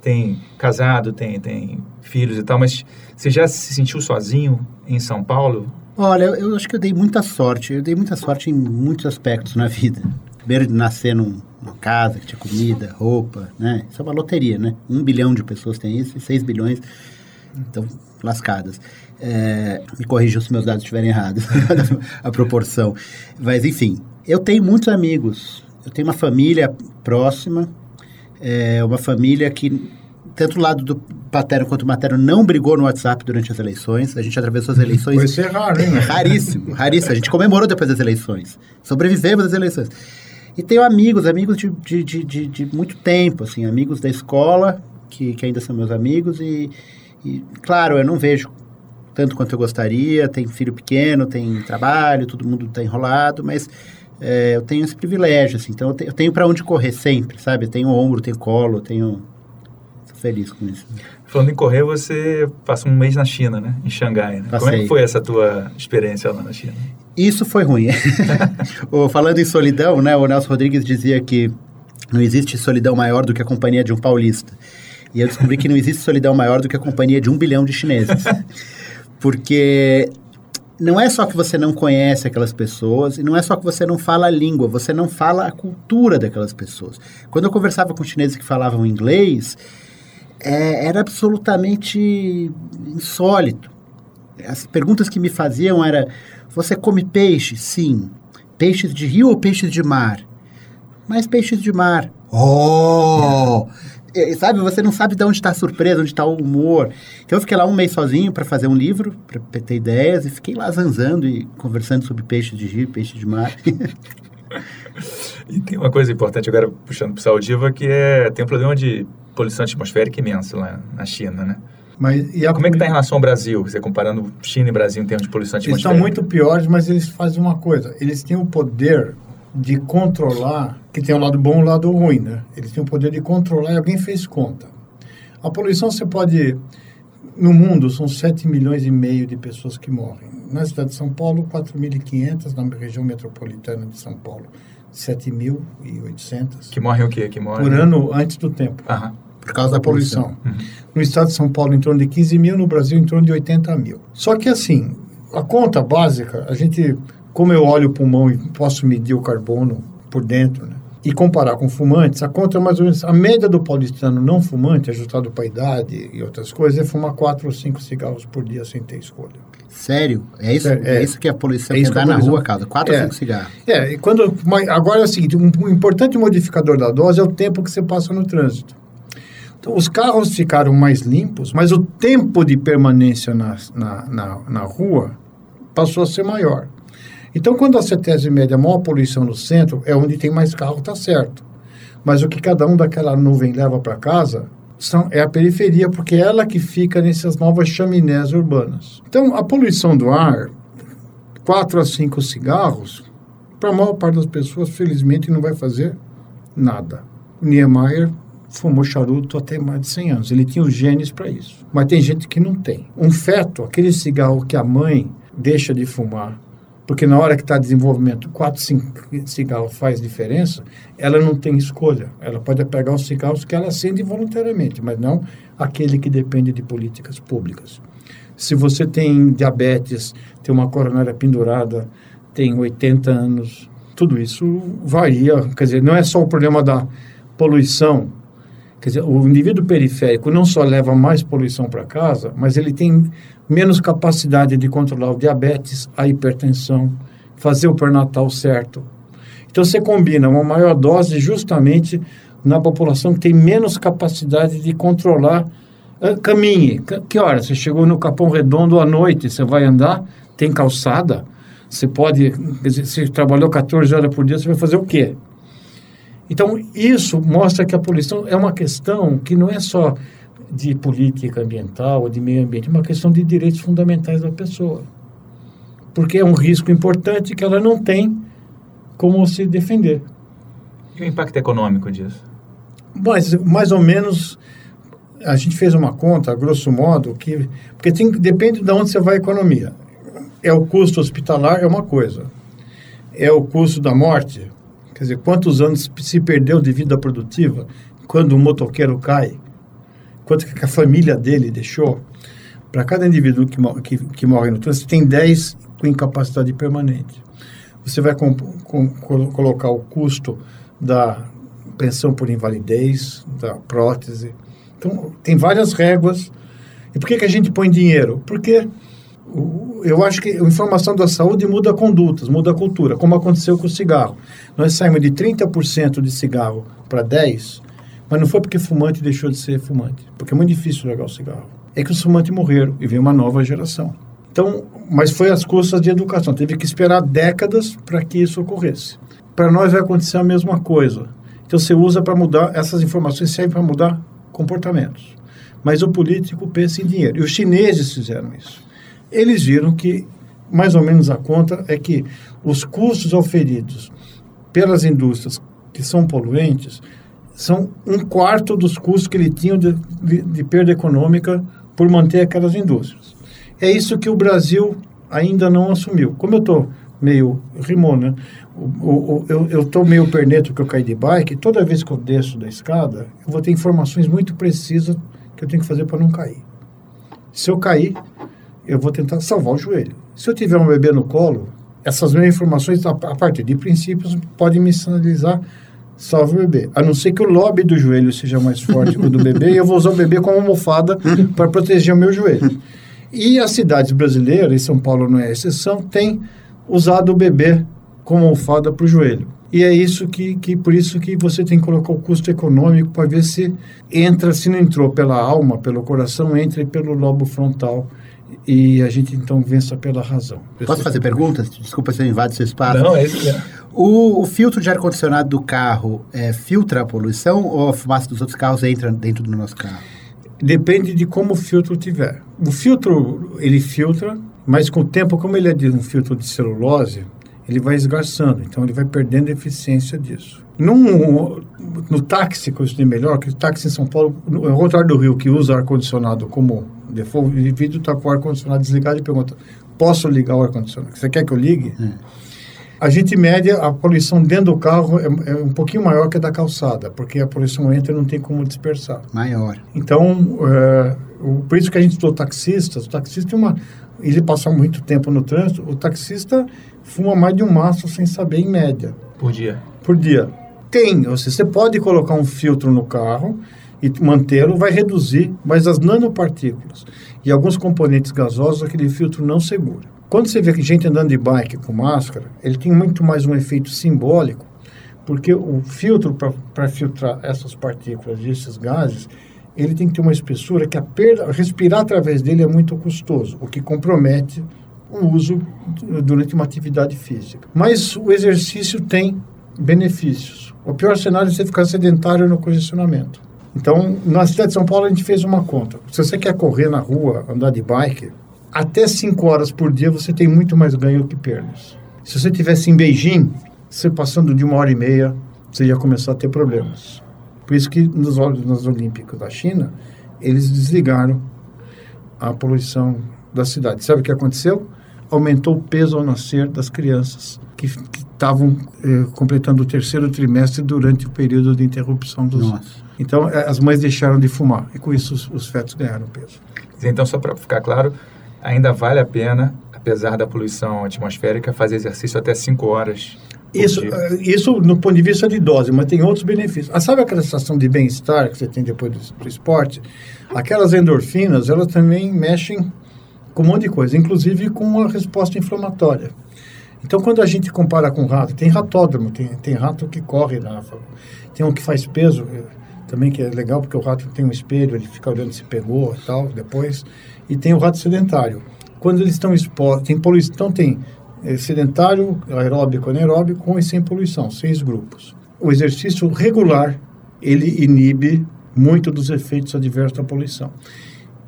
tem casado, tem, tem filhos e tal, mas você já se sentiu sozinho em São Paulo? Olha, eu, eu acho que eu dei muita sorte. Eu dei muita sorte em muitos aspectos na vida. Primeiro, de nascer num, casa que tinha comida, roupa, né? Isso é uma loteria, né? Um bilhão de pessoas tem isso e seis bilhões estão lascadas. É, me corrijam se meus dados estiverem errados, a proporção. Mas, enfim, eu tenho muitos amigos. Eu tenho uma família próxima, é uma família que, tanto o lado do paterno quanto o materno, não brigou no WhatsApp durante as eleições. A gente atravessou as eleições. Foi ser raro, hein? raríssimo, raríssimo. A gente comemorou depois das eleições. Sobrevivemos às eleições. E tenho amigos, amigos de, de, de, de, de muito tempo, assim, amigos da escola, que, que ainda são meus amigos. E, e, claro, eu não vejo tanto quanto eu gostaria. Tem filho pequeno, tem trabalho, todo mundo está enrolado, mas é, eu tenho esse privilégio, assim, então eu, te, eu tenho para onde correr sempre, sabe? Eu tenho ombro, tenho colo, tenho... Estou feliz com isso. Falando em correr, você passa um mês na China, né? Em Xangai, né? Como é que foi essa tua experiência lá na China? Isso foi ruim. falando em solidão, né? O Nelson Rodrigues dizia que não existe solidão maior do que a companhia de um paulista. E eu descobri que não existe solidão maior do que a companhia de um bilhão de chineses. Porque não é só que você não conhece aquelas pessoas e não é só que você não fala a língua, você não fala a cultura daquelas pessoas. Quando eu conversava com chineses que falavam inglês, é, era absolutamente insólito. As perguntas que me faziam era: você come peixe? Sim. Peixes de rio ou peixes de mar? Mas peixes de mar. Oh! É, sabe, você não sabe de onde está a surpresa, onde está o humor. Então eu fiquei lá um mês sozinho para fazer um livro, para ter ideias, e fiquei lá zanzando e conversando sobre peixe de rio, peixe de mar. e tem uma coisa importante agora, puxando para o Saldiva, que é tem um problema de poluição atmosférica imenso lá na China, né? Mas, e a... Como é que está em relação ao Brasil, você comparando China e Brasil em termos de poluição atmosférica? Eles estão muito piores, mas eles fazem uma coisa, eles têm o poder de controlar, que tem o um lado bom e o um lado ruim, né? Eles têm o poder de controlar e alguém fez conta. A poluição você pode... No mundo, são 7 milhões e meio de pessoas que morrem. Na cidade de São Paulo, 4.500, na região metropolitana de São Paulo, 7.800. Que morrem o quê? Que morrem... Por ano antes do tempo. Aham. Por causa da, da poluição. poluição. Uhum. No estado de São Paulo, em torno de 15 mil, no Brasil, em torno de 80 mil. Só que, assim, a conta básica, a gente como eu olho o pulmão e posso medir o carbono por dentro, né? e comparar com fumantes, a conta é mais ou menos a média do paulistano não fumante, ajustado para a idade e outras coisas, é fumar quatro ou cinco cigarros por dia sem ter escolha. Sério? É isso, é, é isso que a poluição é na rua, cara? Quatro é, ou cinco cigarros? É, e quando, agora é o seguinte, um, um importante modificador da dose é o tempo que você passa no trânsito. Então, os carros ficaram mais limpos, mas o tempo de permanência na, na, na, na rua passou a ser maior. Então, quando a CETES mede a maior poluição no centro, é onde tem mais carro, tá certo. Mas o que cada um daquela nuvem leva para casa são, é a periferia, porque é ela que fica nessas novas chaminés urbanas. Então, a poluição do ar, 4 a 5 cigarros, para a maior parte das pessoas, felizmente, não vai fazer nada. Niemeyer fumou charuto até mais de 100 anos. Ele tinha os genes para isso. Mas tem gente que não tem. Um feto, aquele cigarro que a mãe deixa de fumar porque na hora que está desenvolvimento, quatro, cigarros faz diferença, ela não tem escolha. Ela pode pegar os cigarros que ela acende voluntariamente, mas não aquele que depende de políticas públicas. Se você tem diabetes, tem uma coronária pendurada, tem 80 anos, tudo isso varia. Quer dizer, não é só o problema da poluição. Quer dizer, o indivíduo periférico não só leva mais poluição para casa, mas ele tem menos capacidade de controlar o diabetes, a hipertensão, fazer o pré-natal certo. Então você combina uma maior dose justamente na população que tem menos capacidade de controlar. Uh, caminhe. Que hora? Você chegou no Capão Redondo à noite, você vai andar, tem calçada, você pode. Dizer, você trabalhou 14 horas por dia, você vai fazer o quê? Então, isso mostra que a poluição é uma questão que não é só de política ambiental ou de meio ambiente, é uma questão de direitos fundamentais da pessoa. Porque é um risco importante que ela não tem como se defender. E o impacto econômico disso? Mas, mais ou menos, a gente fez uma conta, grosso modo, que porque tem, depende de onde você vai a economia. É o custo hospitalar, é uma coisa. É o custo da morte, quer dizer, quantos anos se perdeu de vida produtiva quando o motoqueiro cai quanto que a família dele deixou, para cada indivíduo que, que, que morre no trânsito, tem 10 com incapacidade permanente. Você vai com, com, colocar o custo da pensão por invalidez, da prótese. Então, tem várias réguas. E por que, que a gente põe dinheiro? Porque eu acho que a informação da saúde muda condutas, muda a cultura, como aconteceu com o cigarro. Nós saímos de 30% de cigarro para 10%, mas não foi porque fumante deixou de ser fumante, porque é muito difícil largar o cigarro. É que os fumantes morreram e veio uma nova geração. Então, mas foi às custas de educação. Teve que esperar décadas para que isso ocorresse. Para nós vai acontecer a mesma coisa. Então você usa para mudar, essas informações servem para mudar comportamentos. Mas o político pensa em dinheiro. E os chineses fizeram isso. Eles viram que, mais ou menos a conta, é que os custos oferidos pelas indústrias que são poluentes são um quarto dos custos que ele tinha de, de, de perda econômica por manter aquelas indústrias. É isso que o Brasil ainda não assumiu. Como eu estou meio rimou, né? Eu estou meio perneto que eu caí de bike, toda vez que eu desço da escada, eu vou ter informações muito precisas que eu tenho que fazer para não cair. Se eu cair, eu vou tentar salvar o joelho. Se eu tiver um bebê no colo, essas mesmas informações, a partir de princípios, podem me sinalizar salve o bebê. A não ser que o lobby do joelho seja mais forte que o do bebê, e eu vou usar o bebê como almofada para proteger o meu joelho. E as cidades brasileiras, e São Paulo não é exceção, têm usado o bebê como almofada para o joelho. E é isso que, que, por isso que você tem que colocar o custo econômico para ver se entra, se não entrou pela alma, pelo coração, entra pelo lobo frontal e a gente então vença pela razão. Posso fazer perguntas? Desculpa se eu invado seu espaço. Não, é isso mesmo. O, o, filtro de ar-condicionado do carro é, filtra a poluição ou a fumaça dos outros carros entra dentro do nosso carro? Depende de como o filtro tiver. O filtro, ele filtra, mas com o tempo, como ele é de um filtro de celulose, ele vai esgarçando, então ele vai perdendo a eficiência disso. Num, no táxi, que eu estudei melhor, que o táxi em São Paulo, no, ao contrário do Rio, que usa ar-condicionado como default, o indivíduo está com o ar-condicionado desligado e pergunta, posso ligar o ar-condicionado? Você quer que eu ligue? É. A gente mede a poluição dentro do carro é, é, um pouquinho maior que a da calçada, porque a poluição entra e não tem como dispersar. Maior. Então, é, o, por isso que a gente estudou taxistas, o taxista tem uma... Ele passa muito tempo no trânsito, o taxista fuma mais de um maço sem saber, em média. Por dia? Por dia. Tem, ou seja, você pode colocar um filtro no carro e mantê-lo, vai reduzir, mas as nanopartículas e alguns componentes gasosos, aquele filtro não segura. Quando você vê gente andando de bike com máscara, ele tem muito mais um efeito simbólico, porque o filtro para filtrar essas partículas e esses gases, ele tem que ter uma espessura que a perda, respirar através dele é muito custoso, o que compromete o uso durante uma atividade física. Mas o exercício tem benefícios. O pior cenário é você ficar sedentário no congestionamento. Então, na cidade de São Paulo, a gente fez uma conta. Se você quer correr na rua, andar de bike, até 5 horas por dia você tem muito mais ganho que perdas. Se você tivesse em Beijing, você passando de uma hora e meia, você ia começar a ter problemas. Por isso que nos, nos Olímpicos da China, eles desligaram a poluição da cidade. Sabe o que aconteceu? Aumentou o peso ao nascer das crianças que estavam eh, completando o terceiro trimestre durante o período de interrupção dos. Nossa. Então, eh, as mães deixaram de fumar e com isso os, os fetos ganharam peso. Então, só para ficar claro, ainda vale a pena, apesar da poluição atmosférica, fazer exercício até 5 horas. Isso, uh, isso no ponto de vista de dose, mas tem outros benefícios. Ah, sabe aquela sensação de bem-estar que você tem depois do, do esporte? Aquelas endorfinas, elas também mexem com um monte de coisa, inclusive com a resposta inflamatória. Então, quando a gente compara com rato, tem ratódromo, tem, tem rato que corre na tem um que faz peso, eh, também que é legal, porque o rato tem um espelho, ele fica olhando se pegou e tal, depois, e tem o rato sedentário. Quando eles estão expostos, tem poluição, então tem é, sedentário, aeróbico, anaeróbico, com e sem poluição, seis grupos. O exercício regular, ele inibe muito dos efeitos adversos da poluição.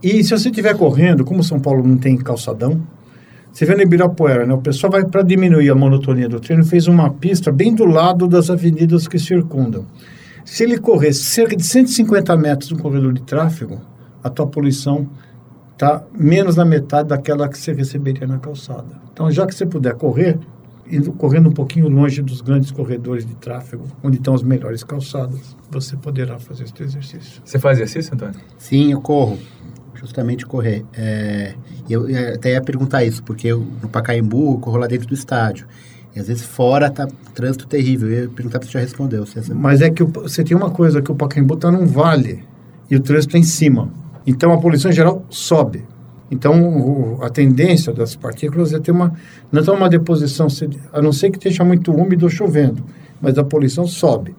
E se você estiver correndo, como São Paulo não tem calçadão, você vê no Ibirapuera, né? O pessoal vai para diminuir a monotonia do treino, fez uma pista bem do lado das avenidas que circundam. Se ele correr cerca de 150 metros no corredor de tráfego, a tua poluição está menos da metade daquela que você receberia na calçada. Então, já que você puder correr, indo, correndo um pouquinho longe dos grandes corredores de tráfego, onde estão as melhores calçadas, você poderá fazer esse exercício. Você faz exercício, Antônio? Sim, eu corro justamente correr. É, eu, até ia perguntar isso, porque eu, no Pacaembu eu corro lá dentro do estádio. E às vezes fora tá trânsito terrível. Eu ia perguntar se você já respondeu. Mas é que o, você tem uma coisa, que o Pacaembu está num vale e o trânsito está em cima. Então a poluição em geral sobe. Então o, a tendência das partículas é ter uma... Não é uma deposição, a não ser que esteja muito úmido ou chovendo, mas a poluição sobe.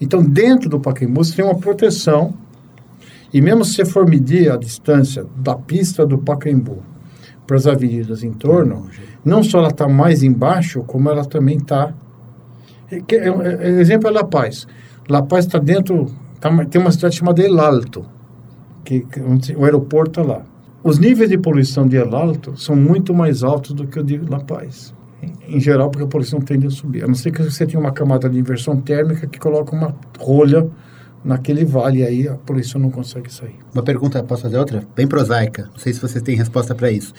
Então dentro do Pacaembu você tem uma proteção e mesmo se você for medir a distância da pista do Pacaembu para as avenidas em torno, não só ela está mais embaixo, como ela também está... É, é, é, exemplo é La Paz. La Paz está dentro... Tá, tem uma cidade chamada El Alto, que, que o aeroporto está lá. Os níveis de poluição de El Alto são muito mais altos do que o de La Paz. Em, em geral, porque a poluição tende a subir. A não ser que você tenha uma camada de inversão térmica que coloca uma rolha naquele vale aí a poluição não consegue sair. Uma pergunta, posso fazer outra? Bem prosaica, não sei se vocês têm resposta para isso.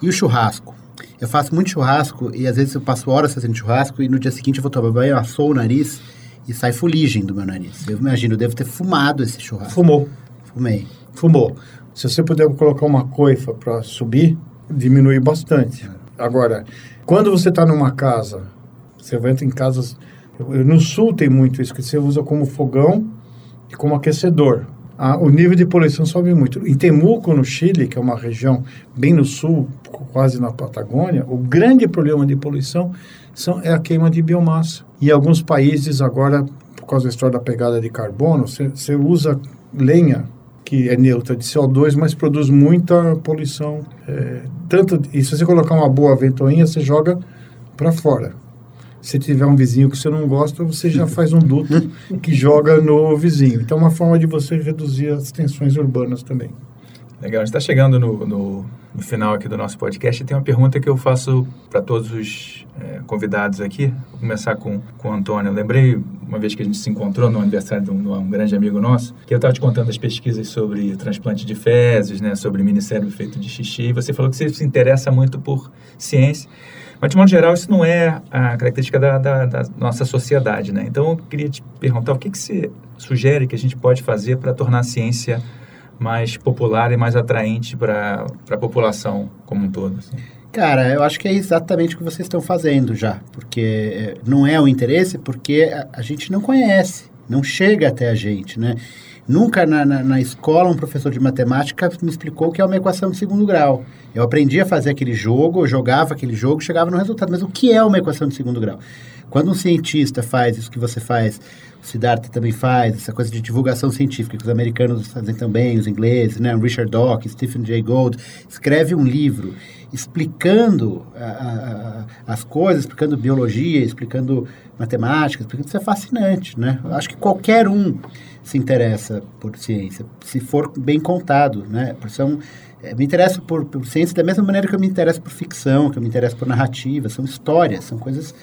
E o churrasco? Eu faço muito churrasco e às vezes eu passo horas fazendo churrasco e no dia seguinte eu vou tomar banho, assou o nariz e sai fuligem do meu nariz. Eu imagino, eu devo ter fumado esse churrasco. Fumou. Fumei. Fumou. Se você puder colocar uma coifa para subir, diminui bastante. Agora, quando você está numa casa, você vai em casas. No sul tem muito isso, que você usa como fogão como aquecedor. Ah, o nível de poluição sobe muito. Em Temuco, no Chile, que é uma região bem no sul, quase na Patagônia, o grande problema de poluição são, é a queima de biomassa. E alguns países agora, por causa da história da pegada de carbono, você usa lenha que é neutra de CO2, mas produz muita poluição. É, tanto, e se você colocar uma boa ventoinha, você joga para fora. Se tiver um vizinho que você não gosta, você já faz um duto que joga no vizinho. Então, é uma forma de você reduzir as tensões urbanas também. Legal, a gente está chegando no, no, no, final aqui do nosso podcast e tem uma pergunta que eu faço para todos os é, convidados aqui. Vou começar com, com o Antônio. Eu lembrei uma vez que a gente se encontrou no aniversário de um, de um grande amigo nosso, que eu estava te contando as pesquisas sobre transplante de fezes, né, sobre minicérebro feito de xixi, e você falou que você se interessa muito por ciência. Mas, de modo geral, isso não é a característica da, da, da nossa sociedade, né? Então, eu queria te perguntar o que, que você sugere que a gente pode fazer para tornar a ciência mais popular e mais atraente para a população como um todo? Assim? Cara, eu acho que é exatamente o que vocês estão fazendo já, porque eh, não é o interesse, porque a, a gente não conhece, não chega até a gente, né? Nunca na, na, na, escola um professor de matemática me explicou o que é uma equação de segundo grau. Eu aprendi a fazer aquele jogo, eu jogava aquele jogo, chegava no resultado. Mas o que é uma equação de segundo grau? Quando um cientista faz isso que você faz, o Siddhartha também faz, essa coisa de divulgação científica, que os americanos fazem também, os ingleses, né? Richard Dawkins, Stephen Jay Gould, escreve um livro explicando a, a, as coisas, explicando biologia, explicando matemática, explicando, isso é fascinante, né? Eu acho que qualquer um se interessa por ciência, se for bem contado, né? São, é, me interesso por, por ciência da mesma maneira que eu me interesso por ficção, que eu me interesso por narrativa, são histórias, são coisas...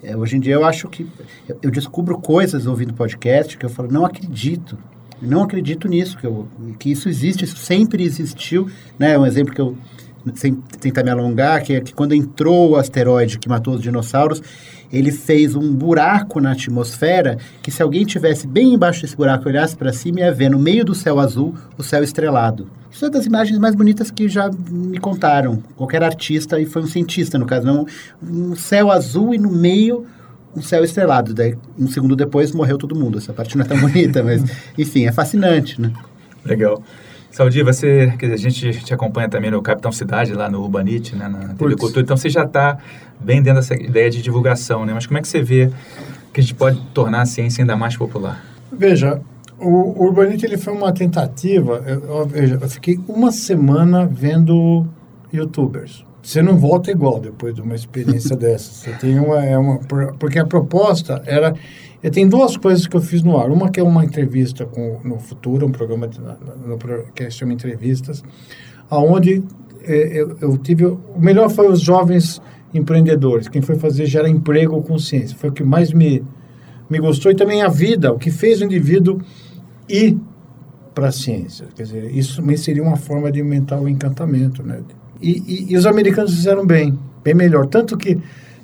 É, hoje em dia eu acho que eu, eu descubro coisas ouvindo podcast que eu falo, não acredito, não acredito nisso, que, eu, que isso existe, isso sempre existiu, né? Um exemplo que eu sem tentar me alongar, que é que quando entrou o asteroide que matou os dinossauros, ele fez um buraco na atmosfera que se alguém tivesse bem embaixo desse buraco e olhasse para cima, ia ver no meio do céu azul o céu estrelado. Isso é das imagens mais bonitas que já me contaram. Qualquer artista, e foi um cientista no caso, não, um céu azul e no meio um céu estrelado. Daí, um segundo depois morreu todo mundo. Essa parte não é tão bonita, mas enfim, é fascinante, né? Legal. Saudi, você, a gente te acompanha também no Capitão Cidade, lá no Urbanite, né, na TV Cultura, então você já está bem dentro dessa ideia de divulgação, né? Mas como é que você vê que a gente pode tornar a ciência ainda mais popular? Veja, o Urbanite ele foi uma tentativa, eu, veja, eu fiquei uma semana vendo youtubers. Você não volta igual depois de uma experiência dessa. Você tem uma, é uma, porque a proposta era eu tenho duas coisas que eu fiz no ar. Uma que é uma entrevista com, no Futuro, um programa de, no, que chama Entrevistas, aonde é, eu, eu, tive... O melhor foi os jovens empreendedores. Quem foi fazer gera emprego com ciência. Foi o que mais me, me gostou. E também a vida, o que fez o indivíduo ir para a ciência. Quer dizer, isso seria uma forma de aumentar o encantamento, né? E, e, e os americanos fizeram bem, bem melhor. Tanto que,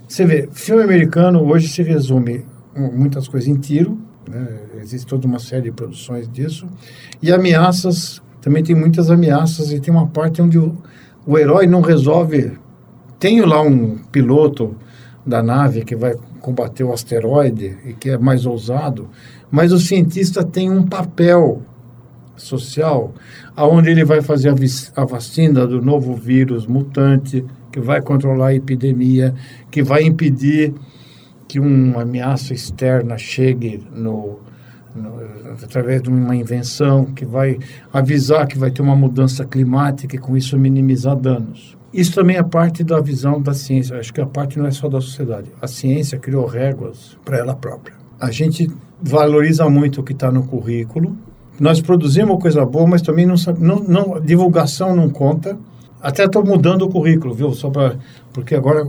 você vê, filme americano hoje se resume muitas coisas em tiro, né? existe toda uma série de produções disso, e ameaças, também tem muitas ameaças, e tem uma parte onde o, o herói não resolve. Tem lá um piloto da nave que vai combater o asteroide e que é mais ousado, mas o cientista tem um papel social, aonde ele vai fazer a, a vacina do novo vírus mutante, que vai controlar a epidemia, que vai impedir que uma ameaça externa chegue no, no, através de uma invenção que vai avisar que vai ter uma mudança climática e com isso minimizar danos. Isso também é parte da visão da ciência. Acho que a parte não é só da sociedade. A ciência criou réguas para ela própria. A gente valoriza muito o que está no currículo. Nós produzimos coisa boa, mas também não, não, não divulgação não conta. Até estou mudando o currículo, viu? Só para porque agora,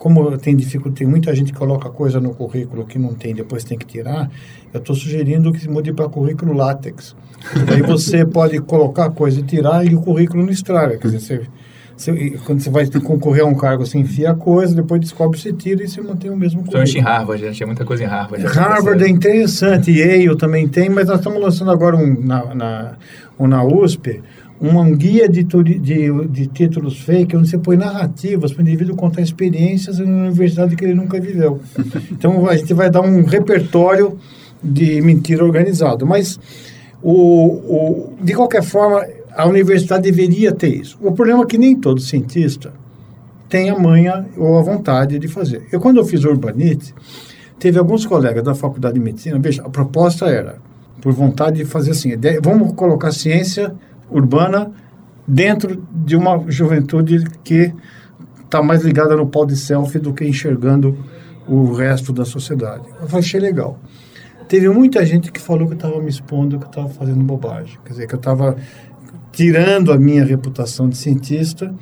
como tem dificuldade, tem muita gente que coloca coisa no currículo que não tem, depois tem que tirar. Eu estou sugerindo que se mude para currículo látex. Aí você pode colocar coisa e tirar e o currículo não estraga. Quer dizer, você você, quando você vai concorrer a um cargo, você enfia a coisa, depois descobre, você tira e você mantém o mesmo currículo. Principalmente em Harvard, gente, tinha muita coisa em Harvard. Harvard é interessante, Yale também tem, mas nós estamos lançando agora um, na, na ou na USP, um guia de, de, de títulos fake onde você põe narrativas para o indivíduo contar experiências em uma universidade que ele nunca viveu. Então a gente vai dar um repertório de mentira organizado. Mas, o, o, de qualquer forma, a universidade deveria ter isso. O problema é que nem todo cientista tem a manha ou a vontade de fazer. Eu, quando eu fiz urbanite, teve alguns colegas da faculdade de medicina, veja, a proposta era, por vontade de fazer assim, vamos colocar ciência urbana dentro de uma juventude que está mais ligada no pau de selfie do que enxergando o resto da sociedade. Eu achei legal. Teve muita gente que falou que eu estava me expondo, que eu estava fazendo bobagem. Quer dizer, que eu estava tirando a minha reputação de cientista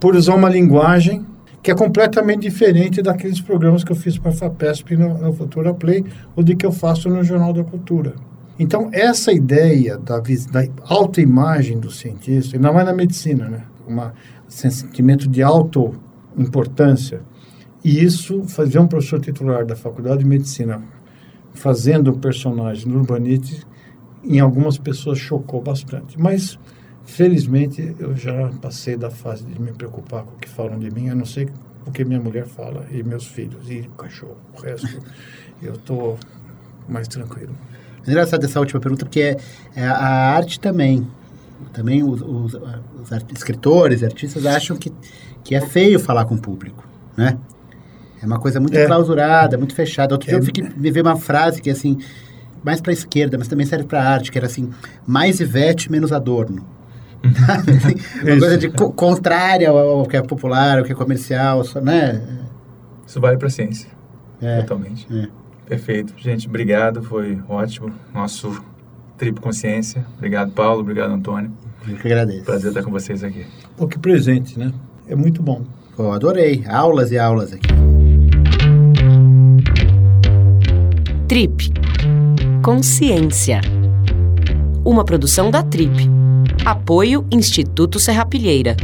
por usar uma linguagem que é completamente diferente daqueles programas que eu fiz para a FAPESP no, no Futura Play ou de que eu faço no Jornal da Cultura. Então, essa ideia da, da autoimagem do cientista, ainda mais na medicina, né? um sentimento de auto-importância, e isso, fazer um professor titular da Faculdade de Medicina fazendo um personagem no Urbanite, em algumas pessoas chocou bastante. Mas, felizmente, eu já passei da fase de me preocupar com o que falam de mim, a não ser o que minha mulher fala, e meus filhos, e o cachorro. O resto, eu estou mais tranquilo. É engraçado essa última pergunta, porque é, é a arte também. Também os, os, os art, escritores, artistas acham que, que é feio falar com o público, né? É uma coisa muito é. clausurada, muito fechada. Outro é. dia eu fiquei, me veio uma frase que, assim, mais para a esquerda, mas também serve para a arte, que era assim, mais Ivete, menos Adorno. uma coisa de co contrária ao, ao, que é popular, ao que é comercial, só, né? Isso vale para a ciência. É. Totalmente. É. Perfeito. Gente, obrigado, foi ótimo. Nosso Trip Consciência. Obrigado, Paulo. Obrigado, Antônio. Eu que agradeço. Prazer estar com vocês aqui. Pô, que presente, né? É muito bom. Pô, adorei. Aulas e aulas aqui. Trip Consciência. Uma produção da Trip. Apoio Instituto Serrapilheira.